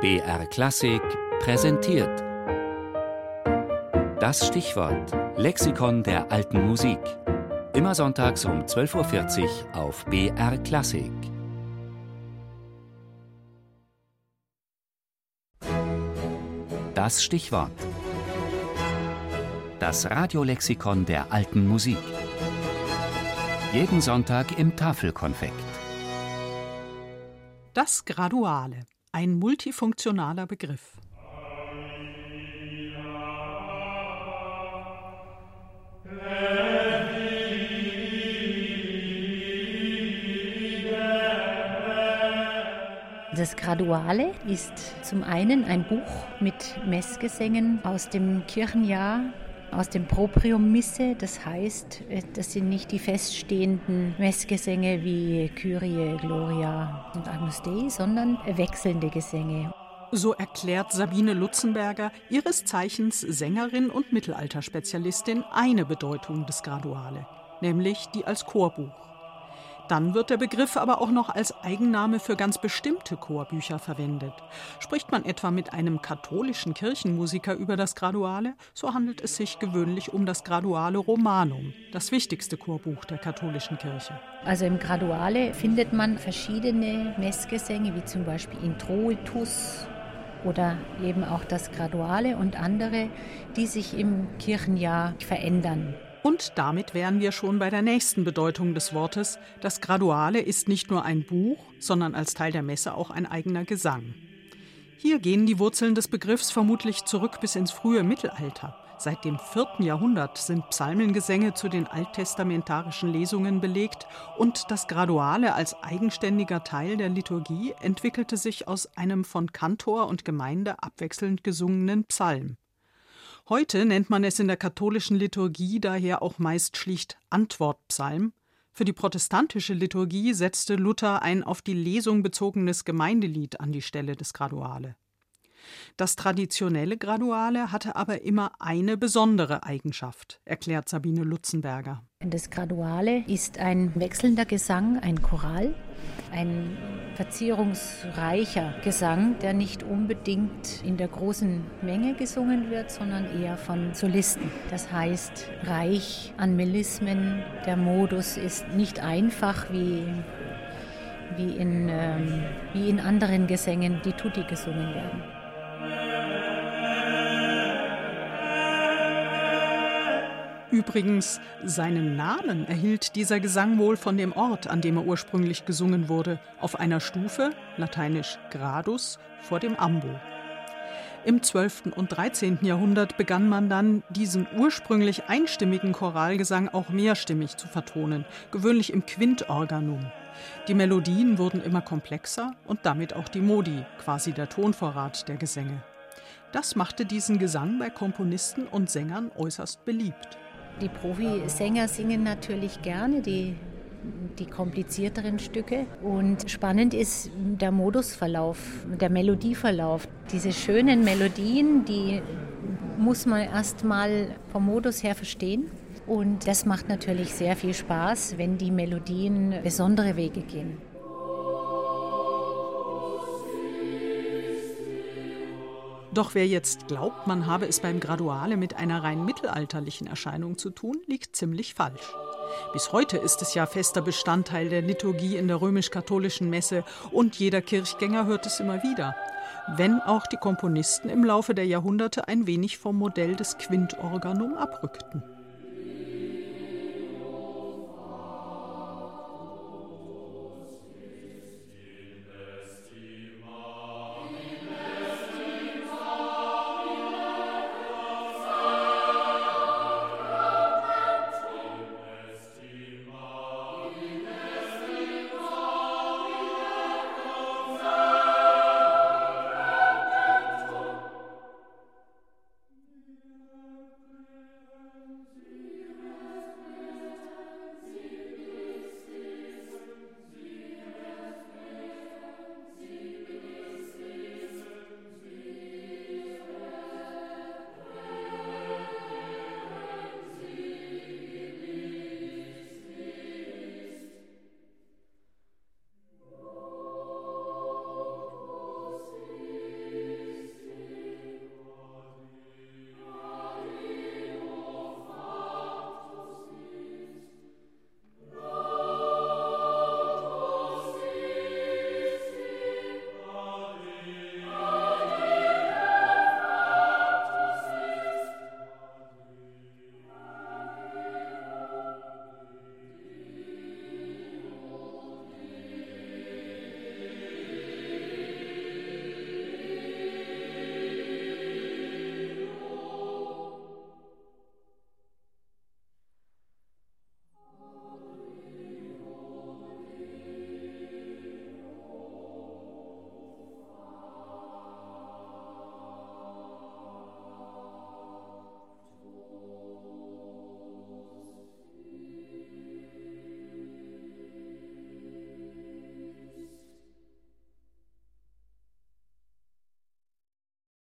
BR Klassik präsentiert. Das Stichwort Lexikon der alten Musik. Immer sonntags um 12.40 Uhr auf BR Klassik. Das Stichwort. Das Radiolexikon der alten Musik. Jeden Sonntag im Tafelkonfekt. Das Graduale, ein multifunktionaler Begriff. Das Graduale ist zum einen ein Buch mit Messgesängen aus dem Kirchenjahr aus dem Proprium Misse. Das heißt, äh, das sind nicht die feststehenden Messgesänge wie Kyrie, Gloria und Agnus Dei, sondern wechselnde Gesänge. So erklärt Sabine Lutzenberger, ihres Zeichens Sängerin und Mittelalterspezialistin, eine Bedeutung des Graduale, nämlich die als Chorbuch. Dann wird der Begriff aber auch noch als Eigenname für ganz bestimmte Chorbücher verwendet. Spricht man etwa mit einem katholischen Kirchenmusiker über das Graduale, so handelt es sich gewöhnlich um das Graduale Romanum, das wichtigste Chorbuch der katholischen Kirche. Also im Graduale findet man verschiedene Messgesänge, wie zum Beispiel Introitus oder eben auch das Graduale und andere, die sich im Kirchenjahr verändern. Und damit wären wir schon bei der nächsten Bedeutung des Wortes. Das Graduale ist nicht nur ein Buch, sondern als Teil der Messe auch ein eigener Gesang. Hier gehen die Wurzeln des Begriffs vermutlich zurück bis ins frühe Mittelalter. Seit dem 4. Jahrhundert sind Psalmengesänge zu den alttestamentarischen Lesungen belegt und das Graduale als eigenständiger Teil der Liturgie entwickelte sich aus einem von Kantor und Gemeinde abwechselnd gesungenen Psalm. Heute nennt man es in der katholischen Liturgie daher auch meist schlicht Antwortpsalm. Für die protestantische Liturgie setzte Luther ein auf die Lesung bezogenes Gemeindelied an die Stelle des Graduale. Das traditionelle Graduale hatte aber immer eine besondere Eigenschaft, erklärt Sabine Lutzenberger. Das Graduale ist ein wechselnder Gesang, ein Choral, ein verzierungsreicher Gesang, der nicht unbedingt in der großen Menge gesungen wird, sondern eher von Solisten. Das heißt, reich an Melismen. Der Modus ist nicht einfach wie, wie, in, ähm, wie in anderen Gesängen, die Tutti gesungen werden. Übrigens, seinen Namen erhielt dieser Gesang wohl von dem Ort, an dem er ursprünglich gesungen wurde, auf einer Stufe, lateinisch gradus, vor dem Ambo. Im 12. und 13. Jahrhundert begann man dann, diesen ursprünglich einstimmigen Choralgesang auch mehrstimmig zu vertonen, gewöhnlich im Quintorganum. Die Melodien wurden immer komplexer und damit auch die Modi, quasi der Tonvorrat der Gesänge. Das machte diesen Gesang bei Komponisten und Sängern äußerst beliebt. Die Profisänger singen natürlich gerne die, die komplizierteren Stücke. Und spannend ist der Modusverlauf, der Melodieverlauf. Diese schönen Melodien, die muss man erst mal vom Modus her verstehen. Und das macht natürlich sehr viel Spaß, wenn die Melodien besondere Wege gehen. Doch wer jetzt glaubt, man habe es beim Graduale mit einer rein mittelalterlichen Erscheinung zu tun, liegt ziemlich falsch. Bis heute ist es ja fester Bestandteil der Liturgie in der römisch-katholischen Messe und jeder Kirchgänger hört es immer wieder. Wenn auch die Komponisten im Laufe der Jahrhunderte ein wenig vom Modell des Quintorganum abrückten.